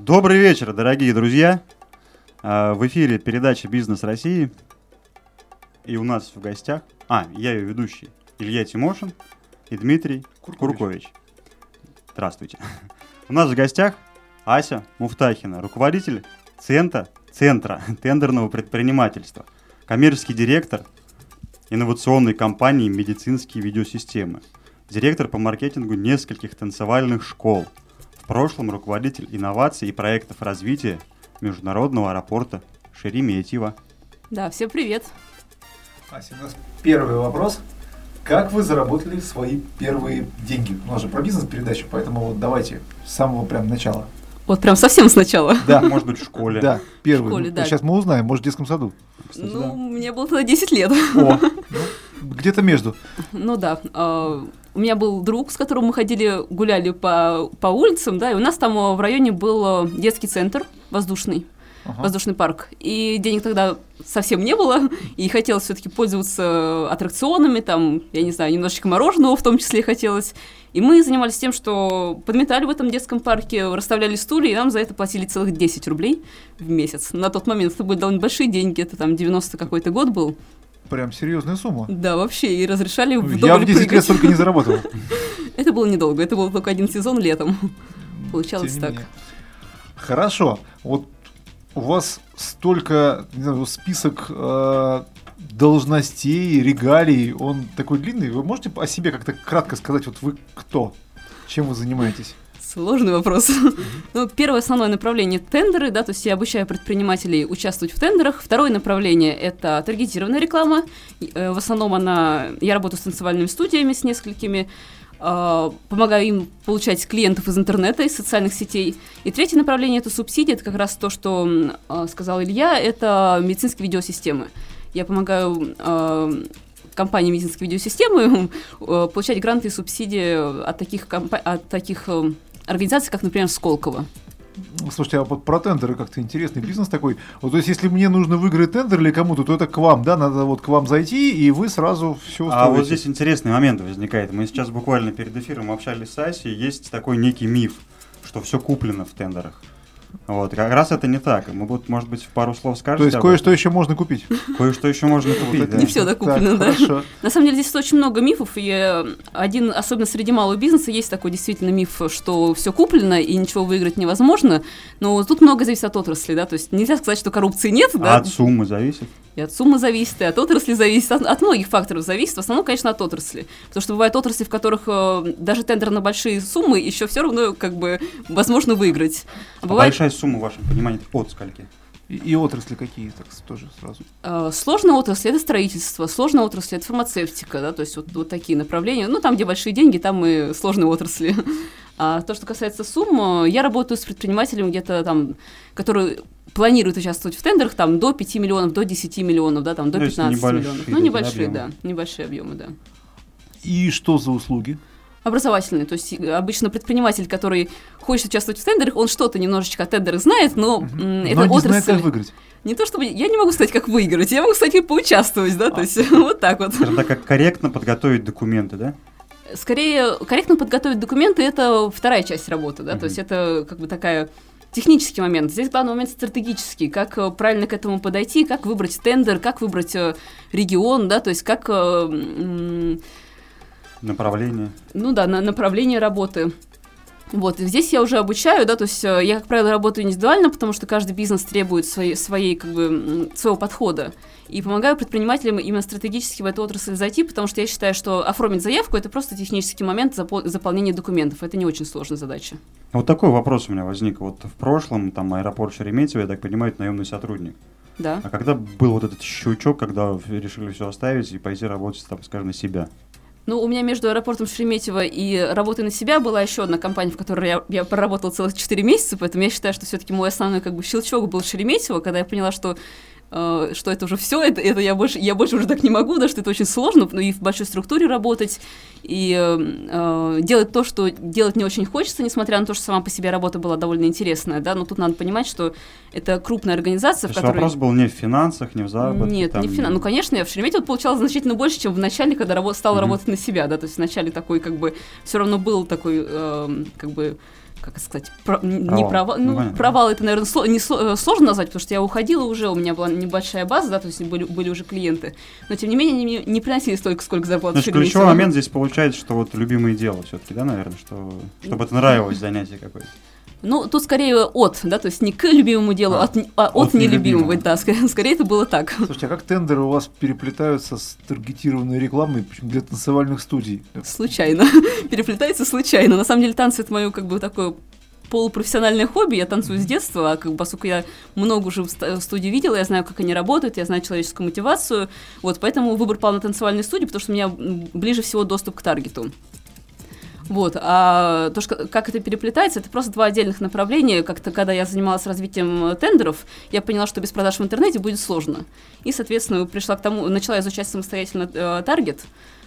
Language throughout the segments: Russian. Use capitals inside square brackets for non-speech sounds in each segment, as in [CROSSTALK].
Добрый вечер, дорогие друзья. А, В эфире передача «Бизнес России». И у нас в гостях... А, я ее ведущий. Илья Тимошин и Дмитрий Куркович. Здравствуйте. У нас в гостях Ася Муфтахина, руководитель Центра, Центра тендерного предпринимательства, коммерческий директор инновационной компании «Медицинские видеосистемы», директор по маркетингу нескольких танцевальных школ, прошлом руководитель инноваций и проектов развития международного аэропорта Шереметьево. Да, всем привет. Ася, у нас первый вопрос. Как вы заработали свои первые деньги? У нас же про бизнес передача, поэтому вот давайте с самого прям начала. Вот прям совсем сначала. Да, [LAUGHS] Может быть, в школе. да, первый. В школе, Ну, да. Сейчас мы узнаем, может, в детском саду. Кстати, ну, да. мне было тогда 10 лет. О, ну, где-то между. ну да. У меня был друг, с которым мы ходили, гуляли по, по улицам, да, и у нас там а, в районе был а, детский центр воздушный. Ага. воздушный парк. И денег тогда совсем не было, и хотелось все-таки пользоваться аттракционами, там, я не знаю, немножечко мороженого в том числе хотелось. И мы занимались тем, что подметали в этом детском парке, расставляли стулья, и нам за это платили целых 10 рублей в месяц. На тот момент это были довольно большие деньги, это там 90 какой-то год был. Прям серьезная сумма. Да, вообще, и разрешали Я вдоволь в 10 лет столько не заработал. [LAUGHS] Это было недолго, это был только один сезон летом. Получалось так. Хорошо. Вот у вас столько, не знаю, список э, должностей, регалий, он такой длинный. Вы можете о себе как-то кратко сказать, вот вы кто? Чем вы занимаетесь? Сложный вопрос. Ну, первое основное направление – тендеры, да, то есть я обучаю предпринимателей участвовать в тендерах. Второе направление – это таргетированная реклама. Э, В основном она… Я работаю с танцевальными студиями, с несколькими, э, помогаю им получать клиентов из интернета, из социальных сетей. И третье направление – это субсидии, это как раз то, что э, сказал Илья, это медицинские видеосистемы. Я помогаю компании медицинской видеосистемы [LAUGHS] получать гранты и субсидии от таких, компа- от таких организаций, как, например, Сколково. Слушайте, а вот про тендеры как-то интересный бизнес такой. Вот, то есть, если мне нужно выиграть тендер или кому-то, то это к вам, да? Надо вот к вам зайти, и вы сразу все устроите. А вот здесь интересный момент возникает. Мы сейчас буквально перед эфиром общались с Асей. Есть такой некий миф, что все куплено в тендерах. Вот, как раз это не так. Мы вот, может быть, в пару слов скажете. То есть, кое-что еще можно купить. Кое-что еще можно купить. Не всё докуплено, да. Хорошо. На самом деле здесь очень много мифов, и э, один, особенно среди малого бизнеса, есть такой действительно миф, что все куплено и ничего выиграть невозможно, но тут много зависит от отрасли, да, то есть нельзя сказать, что коррупции нет, да, от суммы зависит? и от суммы зависит, и от отрасли зависит, от, от многих факторов зависит, в основном, конечно, от отрасли, потому что бывают отрасли, в которых э, даже тендер на большие суммы еще все равно как бы возможно выиграть. А А бывает Большая сумма, в вашем понимании, от скольки? И, и отрасли какие, так тоже сразу. Э, Сложная отрасль – это строительство, сложная отрасль – это фармацевтика, да, то есть вот, вот такие направления. Ну, там, где большие деньги, там и сложные отрасли. А то, что касается сумм, я работаю с предпринимателями где-то там, которые планируют участвовать в тендерах там до 5 миллионов, до 10 миллионов, да, там до есть 15 небольшие миллионов. Ну, небольшие, объемы. да, небольшие объемы, да. И что за услуги? Образовательные, то есть э, обычно предприниматель, который хочет участвовать в тендерах, он что-то немножечко о тендерах знает, но м, Но это не знает, отрасль... как выиграть. Не то чтобы... Я не могу сказать, как выиграть, я могу как поучаствовать, да, то есть [LAUGHS] вот так вот. Скажем так, как корректно подготовить документы, да? Скорее, корректно подготовить документы – это вторая часть работы, да, Мгм. то есть это как бы такая технический момент. Здесь главный момент стратегический, как э, правильно к этому подойти, как выбрать тендер, как выбрать э, регион, да, то есть как, Направление. ну да, на направление работы. Вот, и здесь я уже обучаю, да, то есть э, я, как правило, работаю индивидуально, потому что каждый бизнес требует своей, своей как бы, своего подхода. И помогаю предпринимателям именно стратегически в эту отрасль зайти, потому что я считаю, что оформить заявку – это просто технический момент запо- заполнения документов. Это не очень сложная задача. Вот такой вопрос у меня возник. Вот в прошлом, там, аэропорт Шереметьево, я так понимаю, это наемный сотрудник. Да. А когда был вот этот щелчок, когда решили все оставить и пойти работать, там, скажем, на себя? Ну, у меня между аэропортом Шереметьево и работой на себя была еще одна компания, в которой я, я проработала целых 4 месяца, поэтому я считаю, что все-таки мой основной как бы щелчок был Шереметьево, когда я поняла, что э, что это уже все, это, это я, больше, я больше уже так не могу, да, что это очень сложно, ну и в большой структуре работать, и э, э, делать то, что делать не очень хочется, несмотря на то, что сама по себе работа была довольно интересная, да, но тут надо понимать, что это крупная организация, То в которой... вопрос был не в финансах, не в заработке. Нет, там, не в финансах. Ну, конечно, я в Шереметьево получала значительно больше, чем в начале, когда рабо- стала Мгм. работать на себя, да, то есть вначале такой, как бы, все равно был такой, эм, как бы, как сказать, про, не провал, ну, ну провал это, наверное, сло, не э, сложно назвать, потому что я уходила уже, у меня была небольшая база, да, то есть были, были уже клиенты, но тем не менее они мне не приносили столько, сколько зарплаты. Значит, ключевой момент здесь получается, что вот любимое дело все-таки, да, наверное, что, чтобы это нравилось занятие какое-то. Ну, тут скорее от, да, то есть не к любимому делу, а, от, а от, от нелюбимого, да, скорее, [LAUGHS] скорее это было так. Слушайте, а как тендеры у вас переплетаются с таргетированной рекламой, причем для танцевальных студий? Случайно, [LAUGHS] переплетается случайно. На самом деле танцы это мое как бы такое полупрофессиональное хобби, я танцую с детства, а как, поскольку я много уже в студии видела, я знаю, как они работают, я знаю человеческую мотивацию, вот, поэтому выбор пал на танцевальные студии, потому что у меня ближе всего доступ к таргету. Вот. А то, что, как это переплетается, это просто два отдельных направления. Как-то, когда я занималась развитием тендеров, я поняла, что без продаж в интернете будет сложно. И, соответственно, пришла к тому, начала изучать самостоятельно э, таргет,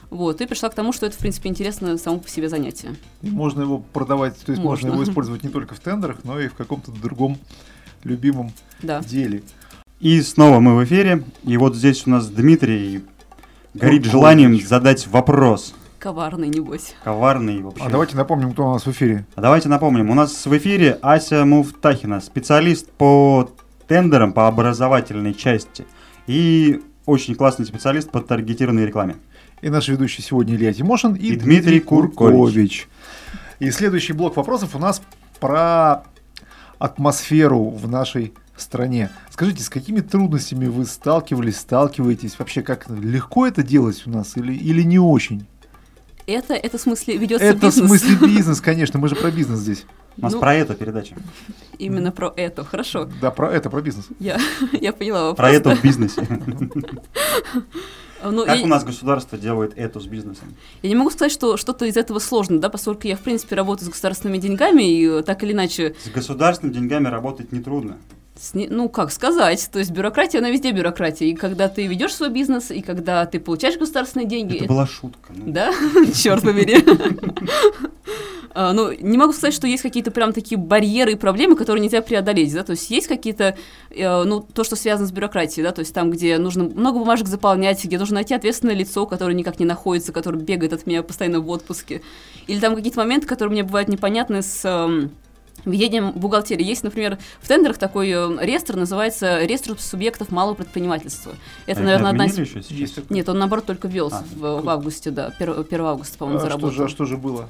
вот, и пришла к тому, что это, в принципе, интересно само по себе занятие. И можно его продавать, то есть можно, можно его [LAUGHS] использовать не только в тендерах, но и в каком-то другом любимом да. деле. И снова мы в эфире. И вот здесь у нас Дмитрий горит желанием задать вопрос. Коварный, небось. Коварный вообще. А давайте напомним, кто у нас в эфире. А давайте напомним. У нас в эфире Ася Муфтахина, специалист по тендерам, по образовательной части. И очень классный специалист по таргетированной рекламе. И наш ведущий сегодня Илья Тимошин и, и Дмитрий, Дмитрий Куркович. Куркович. И следующий блок вопросов у нас про атмосферу в нашей стране. Скажите, с какими трудностями вы сталкивались, сталкиваетесь? Вообще, как легко это делать у нас или, или не очень? Это, это в смысле ведется это бизнес. Это в смысле [LAUGHS] бизнес, конечно, мы же про бизнес здесь. У нас ну, про это передача. Именно про это, хорошо. Да, про это, про бизнес. Я, [LAUGHS] я поняла вопрос. Про это в бизнесе. [LAUGHS] Ну, как я... у нас государство делает это с бизнесом? Я не могу сказать, что что-то из этого сложно, да, поскольку я, в принципе, работаю с государственными деньгами, и так или иначе... С государственными деньгами работать нетрудно. Ну, как сказать, то есть бюрократия, она везде бюрократия. И когда ты ведешь свой бизнес, и когда ты получаешь государственные деньги... Это, это... была шутка. Ну. Да? [LAUGHS] Черт побери. [LAUGHS] А, ну, не могу сказать, что есть какие-то прям такие барьеры и проблемы, которые нельзя преодолеть, да, то есть есть какие-то, э, ну, то, что связано с бюрократией, да, то есть там, где нужно много бумажек заполнять, где нужно найти ответственное лицо, которое никак не находится, которое бегает от меня постоянно в отпуске, или там какие-то моменты, которые мне бывают непонятны с эм, ведением бухгалтерии. Есть, например, в тендерах такой э, реестр, называется реестр субъектов малого предпринимательства. Это, а наверное, одна из... Нет, он, наоборот, только ввелся а, в, в августе, да, 1, 1 августа, по-моему, а заработал. Что же, а что же было?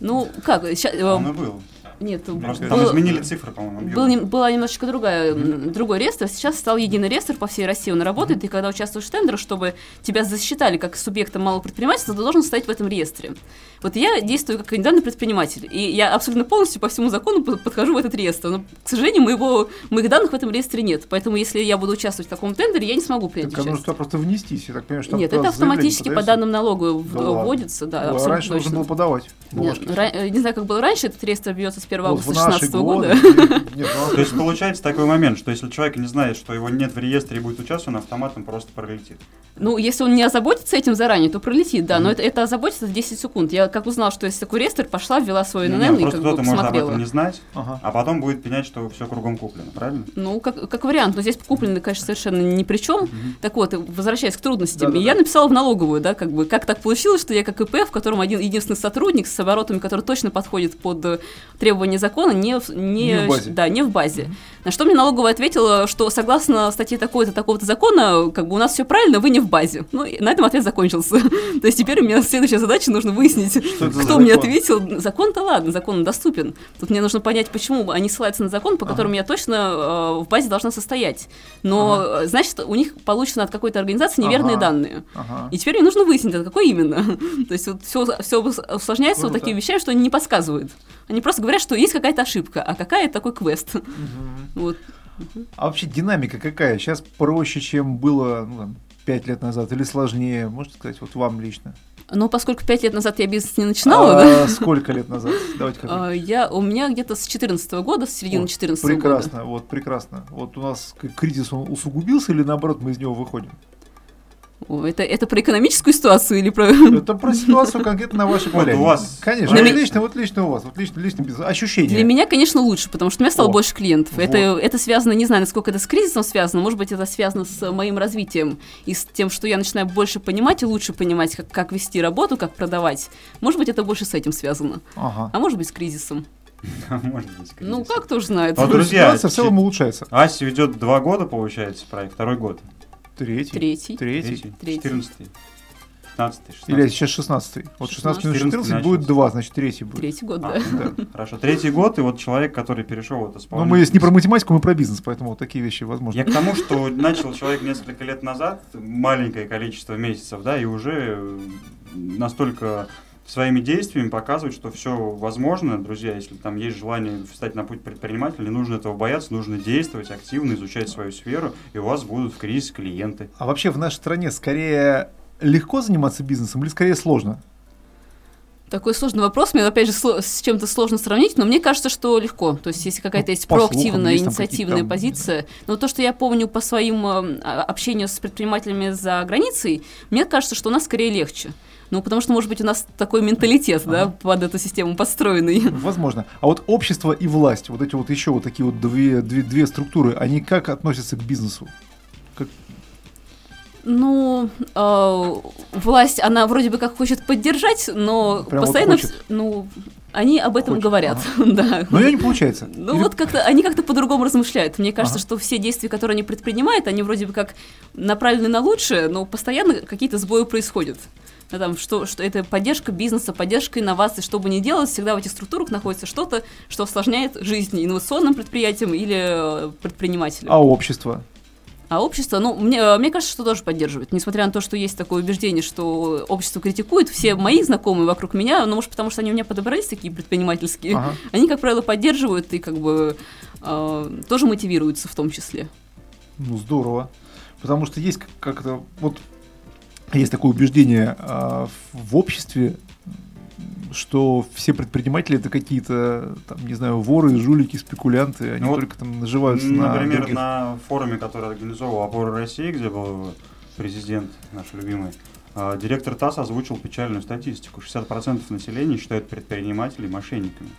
Ну, как? Сейчас, э, он и был. Нет, Просто был, там изменили цифры, по-моему. Был, была немножечко другая, mm-hmm. другой реестр. Сейчас стал единый реестр по всей России. Он работает, mm-hmm. и когда участвуешь в тендерах, чтобы тебя засчитали как субъекта малого предпринимательства, ты должен стоять в этом реестре. Вот я действую как индивидуальный предприниматель, и я абсолютно полностью по всему закону подхожу в этот реестр. Но, к сожалению, моего, моих данных в этом реестре нет. Поэтому, если я буду участвовать в таком тендере, я не смогу принять так, участие. нужно просто внестись, я так понимаю, что Нет, это автоматически по данным налоговой да вводится. Да, да, раньше точно. нужно было подавать. Нет, ра- не знаю, как было раньше, этот реестр бьется с 1 вот августа 2016 года. [LAUGHS] То есть получается такой момент, что если человек не знает, что его нет в реестре и будет участвовать, он автоматом просто пролетит. Ну, если он не озаботится этим заранее, то пролетит, да, но это, это озаботится в 10 секунд. Я как узнал, что есть такой реестр, пошла, ввела свой ННН и как бы посмотрела. может об этом не знать, а потом будет пенять, что все кругом куплено, правильно? Ну, как, как вариант, но здесь куплено, конечно, совершенно ни при чем. Так вот, возвращаясь к трудностям, я написала в налоговую, да, как бы, как так получилось, что я как ИП, в котором один единственный сотрудник с оборотами, который точно подходит под требования закона, не, не, не в базе. Да, не в базе. На что мне налоговая ответила, что согласно статье такой-то, такого-то закона, как бы у нас все правильно, вы не в базе. Ну, на этом ответ закончился. [LAUGHS] То есть теперь у меня следующая задача, нужно выяснить, кто мне ответил. Закон-то ладно, закон доступен. Тут мне нужно понять, почему они ссылаются на закон, по которому я точно э, в базе должна состоять. Но, значит, у них получено от какой-то организации неверные данные. И теперь мне нужно выяснить, от какой именно. [LAUGHS] То есть вот все, все усложняется вот такими вещами, что они не подсказывают. Они просто говорят, что есть какая-то ошибка, а какая такой квест. Вот. А вообще динамика какая? Сейчас проще, чем было ну, лет назад, или сложнее? Можете сказать, вот вам лично? Ну, поскольку пять лет назад я бизнес не начинала, а да? Сколько лет назад? Давайте как а, я, У меня где-то с 2014 года, с середины вот, 2014 года. Прекрасно, вот прекрасно. Вот у нас кризис он усугубился или наоборот мы из него выходим? Это, это про экономическую ситуацию или про... Это про ситуацию конкретно на вашей поляне. Вот у вас. Конечно, вот лично, вот лично у вас, вот лично, лично без ощущения. Для меня, конечно, лучше, потому что у меня стало О, больше клиентов. Вот. Это, это связано, не знаю, насколько это с кризисом связано, может быть, это связано с моим развитием и с тем, что я начинаю больше понимать и лучше понимать, как, как вести работу, как продавать. Может быть, это больше с этим связано. Ага. А может быть, с кризисом. [LAUGHS] Может быть, Ну, как тоже знает. Вот, То есть друзья, ситуация в целом улучшается. Ася ведет два года, получается, проект, второй год. Третий. Третий. Третий. Третий. 14 15 Или 16 сейчас 16 Вот 16 минус 14 14 будет. 2, значит третий будет. Третий год, А, да. Да. [LAUGHS] Хорошо, третий год, и вот человек, который перешел в это Но исполнение. мы если не про математику, мы про бизнес, поэтому вот такие вещи возможны. Я к тому, что начал человек несколько лет назад, маленькое количество месяцев, да, и уже настолько своими действиями показывает, что все возможно, друзья, если там есть желание встать на путь предпринимателя, не нужно этого бояться, нужно действовать активно, изучать свою сферу, и у вас будут в кризис клиенты. А вообще в нашей стране скорее легко заниматься бизнесом или скорее сложно? Такой сложный вопрос. Мне, опять же, с чем-то сложно сравнить, но мне кажется, что легко. То есть, если какая-то Ну, есть по слухам, проактивная, есть инициативная там, позиция. Но то, что я помню по своим а- общению с предпринимателями за границей, мне кажется, что у нас скорее легче. Ну, потому что, может быть, у нас такой менталитет, да, Ага. под эту систему подстроенный. [LAUGHS] Возможно. А вот общество и власть, вот эти вот еще вот такие вот две, две, две структуры, они как относятся к бизнесу? Ну, э, власть, она вроде бы как хочет поддержать, но Прям вот постоянно, хочет. вс- ну, они об этом Хочет, говорят, [LAUGHS] да. Но ее не получается. Ну Или- вот как-то они как-то по-другому размышляют. Мне кажется, Ага. что все действия, которые они предпринимают, они вроде бы как направлены на лучшее, но постоянно какие-то сбои происходят. Ну, там, что, что это поддержка бизнеса, поддержка инноваций, что бы ни делать, всегда в этих структурах находится что-то, что осложняет жизнь инновационным предприятиям или э, предпринимателям. А общество? А общество, ну, мне, э, мне кажется, что тоже поддерживает. Несмотря на то, что есть такое убеждение, что общество критикует, все мои знакомые вокруг меня, ну, может, потому что они у меня подобрались такие предпринимательские, Ага. [LAUGHS] они, как правило, поддерживают и как бы э, тоже мотивируются в том числе. Ну, здорово. Потому что есть как- как-то, вот, есть такое убеждение а, в обществе, что все предприниматели это какие-то, там, не знаю, воры, жулики, спекулянты, они Ну вот, только там наживаются на Например, других. на форуме, который организовал «Опора России», где был президент наш любимый, а, директор ТАСС озвучил печальную статистику. 60% населения считают предпринимателей мошенниками.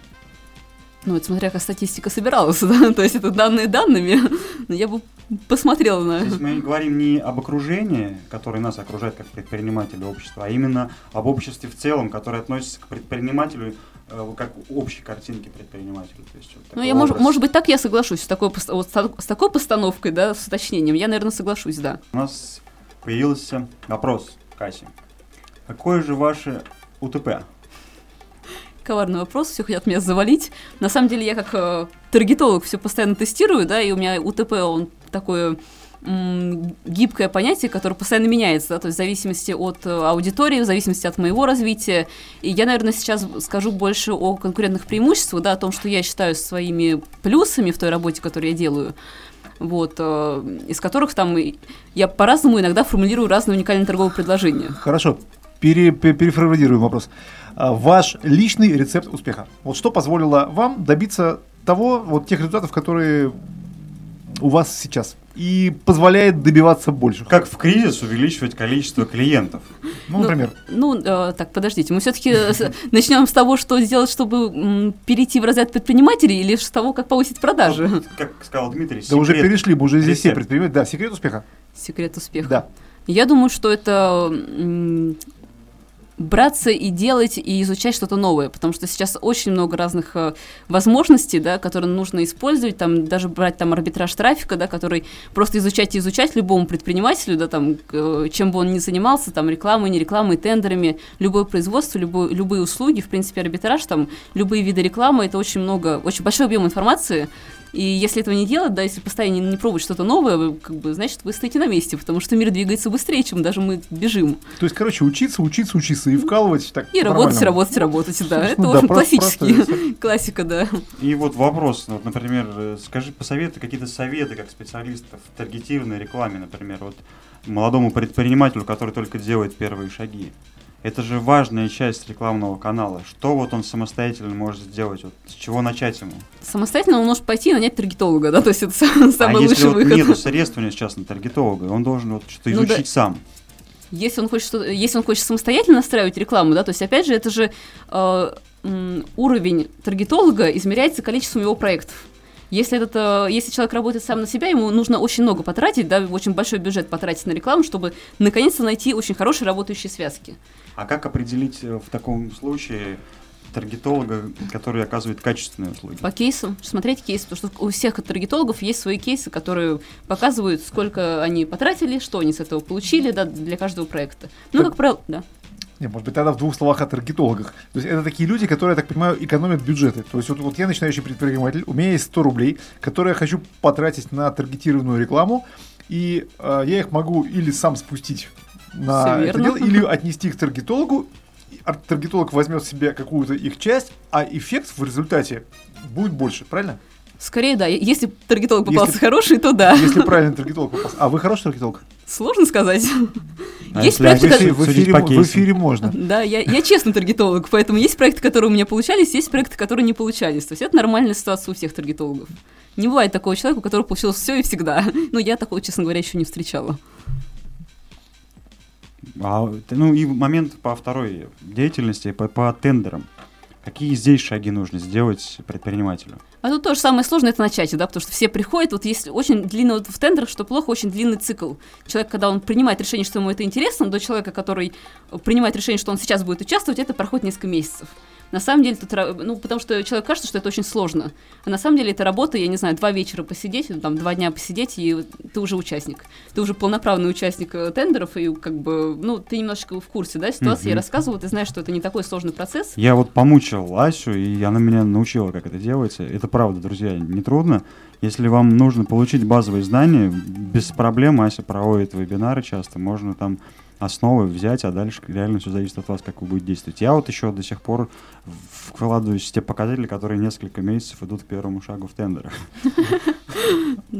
Ну, это смотря как статистика собиралась, [LAUGHS] да, то есть это данные данными, но я бы посмотрела на... Здесь мы говорим не об окружении, которое нас окружает как предприниматели общества, а именно об обществе в целом, которое относится к предпринимателю э, как общей картинке предпринимателя. То есть, вот Ну, я, может, образ. может быть, так я соглашусь, с такой, вот с такой постановкой, да, с уточнением, я, наверное, соглашусь, да. У нас появился вопрос, Касси. Какое же ваше УТП? Коварный вопрос, все хотят меня завалить. На самом деле я как э, таргетолог все постоянно тестирую, да, и у меня УТП, он такое гибкое понятие, которое постоянно меняется, да, то есть в зависимости от э, аудитории, в зависимости от моего развития. И я, наверное, сейчас скажу больше о конкурентных преимуществах, да, о том, что я считаю своими плюсами в той работе, которую я делаю. Вот, э, из которых там я по-разному иногда формулирую разные уникальные торговые предложения. Хорошо, пере, пе- переформулируем вопрос. А, Ваш личный рецепт успеха. Вот что позволило вам добиться того, вот тех результатов, которые у вас сейчас, и позволяет добиваться больше. Как в кризис увеличивать количество клиентов? Ну, например, Ну, э, так, подождите, мы все-таки начнем с того, что сделать, чтобы м, перейти в разряд предпринимателей, или с того, как повысить продажи? Вот, как сказал Дмитрий, да уже секрет- перешли, мы уже здесь все предприниматели. Да, секрет успеха. Секрет успеха. Да. Я думаю, что это м, браться и делать, и изучать что-то новое, потому что сейчас очень много разных э, возможностей, да, которые нужно использовать, там, даже брать там арбитраж трафика, да, который просто изучать и изучать любому предпринимателю, да, там, э, чем бы он ни занимался, там, рекламой, не рекламой, тендерами, любое производство, любой, любые услуги, в принципе, арбитраж, там, любые виды рекламы, это очень много, очень большой объем информации, и если этого не делать, да, если постоянно не, не пробовать что-то новое, вы, как бы, значит, вы стоите на месте, потому что мир двигается быстрее, чем даже мы бежим. То есть, короче, учиться, учиться, учиться и вкалывать так И работать, работать, работать, да. Это, Ну в да, общем, классический, [LAUGHS] классика, да. И вот вопрос, вот, например, скажи, посоветуй какие-то советы как специалистов в таргетированной рекламе, например, вот молодому предпринимателю, который только делает первые шаги. Это же важная часть рекламного канала. Что вот он самостоятельно может сделать? Вот с чего начать ему? Самостоятельно он может пойти и нанять таргетолога, да, то есть это сам- самый а если лучший вот выход. нету средств у него сейчас на таргетолога, он должен вот что-то Ну да. изучить сам. Если он хочет, если он хочет самостоятельно настраивать рекламу, да, то есть опять же это же э, уровень таргетолога измеряется количеством его проектов. Если, этот, э, если человек работает сам на себя, ему нужно очень много потратить, да, очень большой бюджет потратить на рекламу, чтобы наконец-то найти очень хорошие работающие связки. А как определить э, в таком случае, таргетолога, который оказывает качественные услуги? По кейсам, смотреть кейсы, потому что у всех таргетологов есть свои кейсы, которые показывают, сколько они потратили, что они с этого получили да, для каждого проекта. Ну, Так- как правило, да. Не, может быть, тогда в двух словах о таргетологах. То есть это такие люди, которые, я так понимаю, экономят бюджеты. То есть вот, вот я начинающий предприниматель, у меня есть 100 рублей, которые я хочу потратить на таргетированную рекламу, и э, я их могу или сам спустить на это дело, или отнести к таргетологу, таргетолог возьмет себе какую-то их часть, а эффект в результате будет больше, правильно? Скорее, да. Если таргетолог Если- попался хороший, то да. Если [LAUGHS] правильно таргетолог попался. А вы хороший таргетолог? Сложно сказать. А Есть если проекты, эфире, в эфире в эфире можно. [LAUGHS] Да, я, я честный таргетолог, поэтому есть проекты, которые у меня получались, есть проекты, которые не получались. То есть это нормальная ситуация у всех таргетологов. Не бывает такого человека, у которого получилось все и всегда. [LAUGHS] Но я такого, честно говоря, еще не встречала. А, ну и момент по второй деятельности, по, по тендерам. Какие здесь шаги нужно сделать предпринимателю? А тут тоже самое сложное это начать, да, потому что все приходят, вот если очень длинный вот в тендерах, что плохо, очень длинный цикл. Человек, когда он принимает решение, что ему это интересно, до человека, который принимает решение, что он сейчас будет участвовать, это проходит несколько месяцев. На самом деле, тут, ну, потому что человек кажется, что это очень сложно. А на самом деле это работа, я не знаю, два вечера посидеть, или там два дня посидеть, и ты уже участник. Ты уже полноправный участник э, тендеров, и как бы, ну, ты немножечко в курсе, да, ситуации. Я Мгм. рассказывала, ты знаешь, что это не такой сложный процесс. Я вот помучил Асю, и она меня научила, как это делается. Это правда, друзья, не трудно. Если вам нужно получить базовые знания, без проблем Ася проводит вебинары часто, можно там основы взять, а дальше реально все зависит от вас, как вы будете действовать. Я вот еще до сих пор вкладываюсь в те показатели, которые несколько месяцев идут к первому шагу в тендерах. [LAUGHS]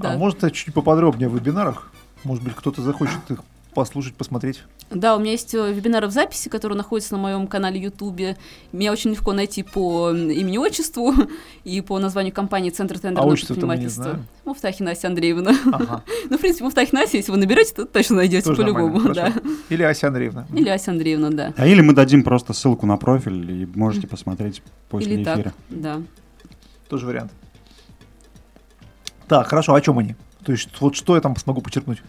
А может, чуть поподробнее в вебинарах? Может быть, кто-то захочет их послушать, посмотреть? Да, у меня есть э, вебинары в записи, которые находятся на моем канале Ютубе. Меня очень легко найти по имени отчеству [LAUGHS] и по названию компании Центр тендерного А предпринимательства. Муфтахина Ася Андреевна. Ага, [LAUGHS] Ну, в принципе, Муфтахина Ася, если вы наберете, то точно найдете по-любому. Да. Или Ася Андреевна. Или Ася Андреевна, да. А или мы дадим просто ссылку на профиль, и можете посмотреть после Или эфира. так, да. Тоже вариант. Так, хорошо, о чем они? То есть, вот что я там смогу почерпнуть?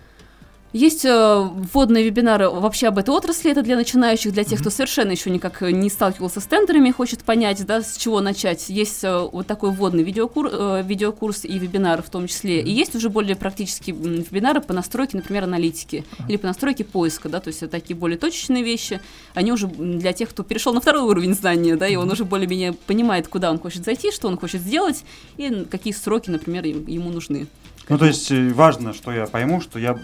Есть э, вводные вебинары вообще об этой отрасли, это для начинающих, для тех, кто совершенно еще никак э, не сталкивался с тендерами, хочет понять, да, с чего начать. Есть э, вот такой вводный видеокур, э, видеокурс и вебинар в том числе. И есть уже более практические вебинары по настройке, например, аналитики или по настройке поиска, да, то есть это такие более точечные вещи. Они уже для тех, кто перешел на второй уровень знания, да, и он уже более-менее понимает, куда он хочет зайти, что он хочет сделать и какие сроки, например, им- ему нужны. Ну, то есть э, важно, что я пойму, что я,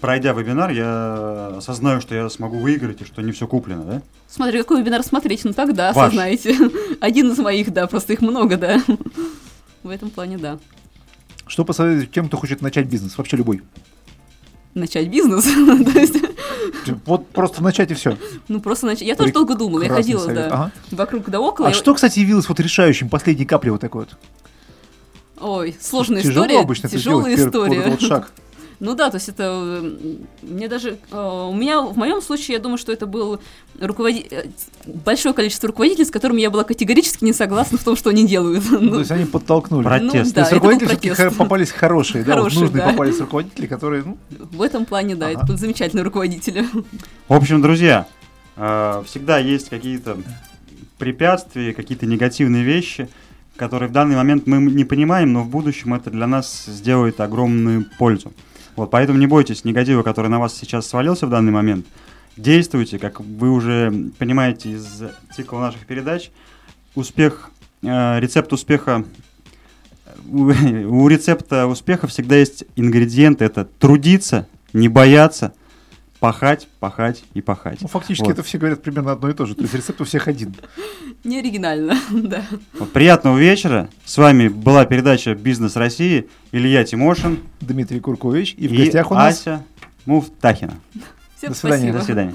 пройдя вебинар, я осознаю, что я смогу выиграть и что не все куплено, да? Смотри, какой вебинар смотреть, ну тогда Ваш. осознаете. [LAUGHS] Один из моих, да, просто их много, да. В этом плане, да. Что посоветуете тем, кто хочет начать бизнес? Вообще любой. Начать бизнес. [LAUGHS] То есть, Вот просто начать и все. ну просто начать. Я тоже долго думала, я ходила, да, вокруг да около. А что, кстати, явилось вот решающим, последней каплей вот такой вот? Ой, сложная история. Тяжелая история. вот шаг. Ну да, то есть это м, мне даже э, у меня в моем случае я думаю, что это был руководи- э, большое количество руководителей, с которыми я была категорически не согласна в том, что они делают. Ну, Ну, то есть они подтолкнули. Протест. Ну, да, То есть это руководители все-таки попались хорошие, да, вот нужные да. попались руководители, которые, ну, В этом плане, да, это Ага. был замечательный руководитель. В общем, друзья, э, всегда есть какие-то препятствия, какие-то негативные вещи, которые в данный момент мы не понимаем, но в будущем это для нас сделает огромную пользу. Вот, поэтому не бойтесь негатива, который на вас сейчас свалился в данный момент. Действуйте, как вы уже понимаете из цикла наших передач. Успех, э, рецепт успеха, у, [LAUGHS] у рецепта успеха всегда есть ингредиенты. Это трудиться, не бояться, пахать, пахать и пахать. ну, фактически Вот. это все говорят примерно одно и то же. То есть рецепт у всех один. Не оригинально, [LAUGHS] да. Приятного вечера. С вами была передача «Бизнес России». Илья Тимошин Дмитрий Куркович. И в гостях у нас... Ася Муфтахина. Всем До свидания. спасибо. До свидания.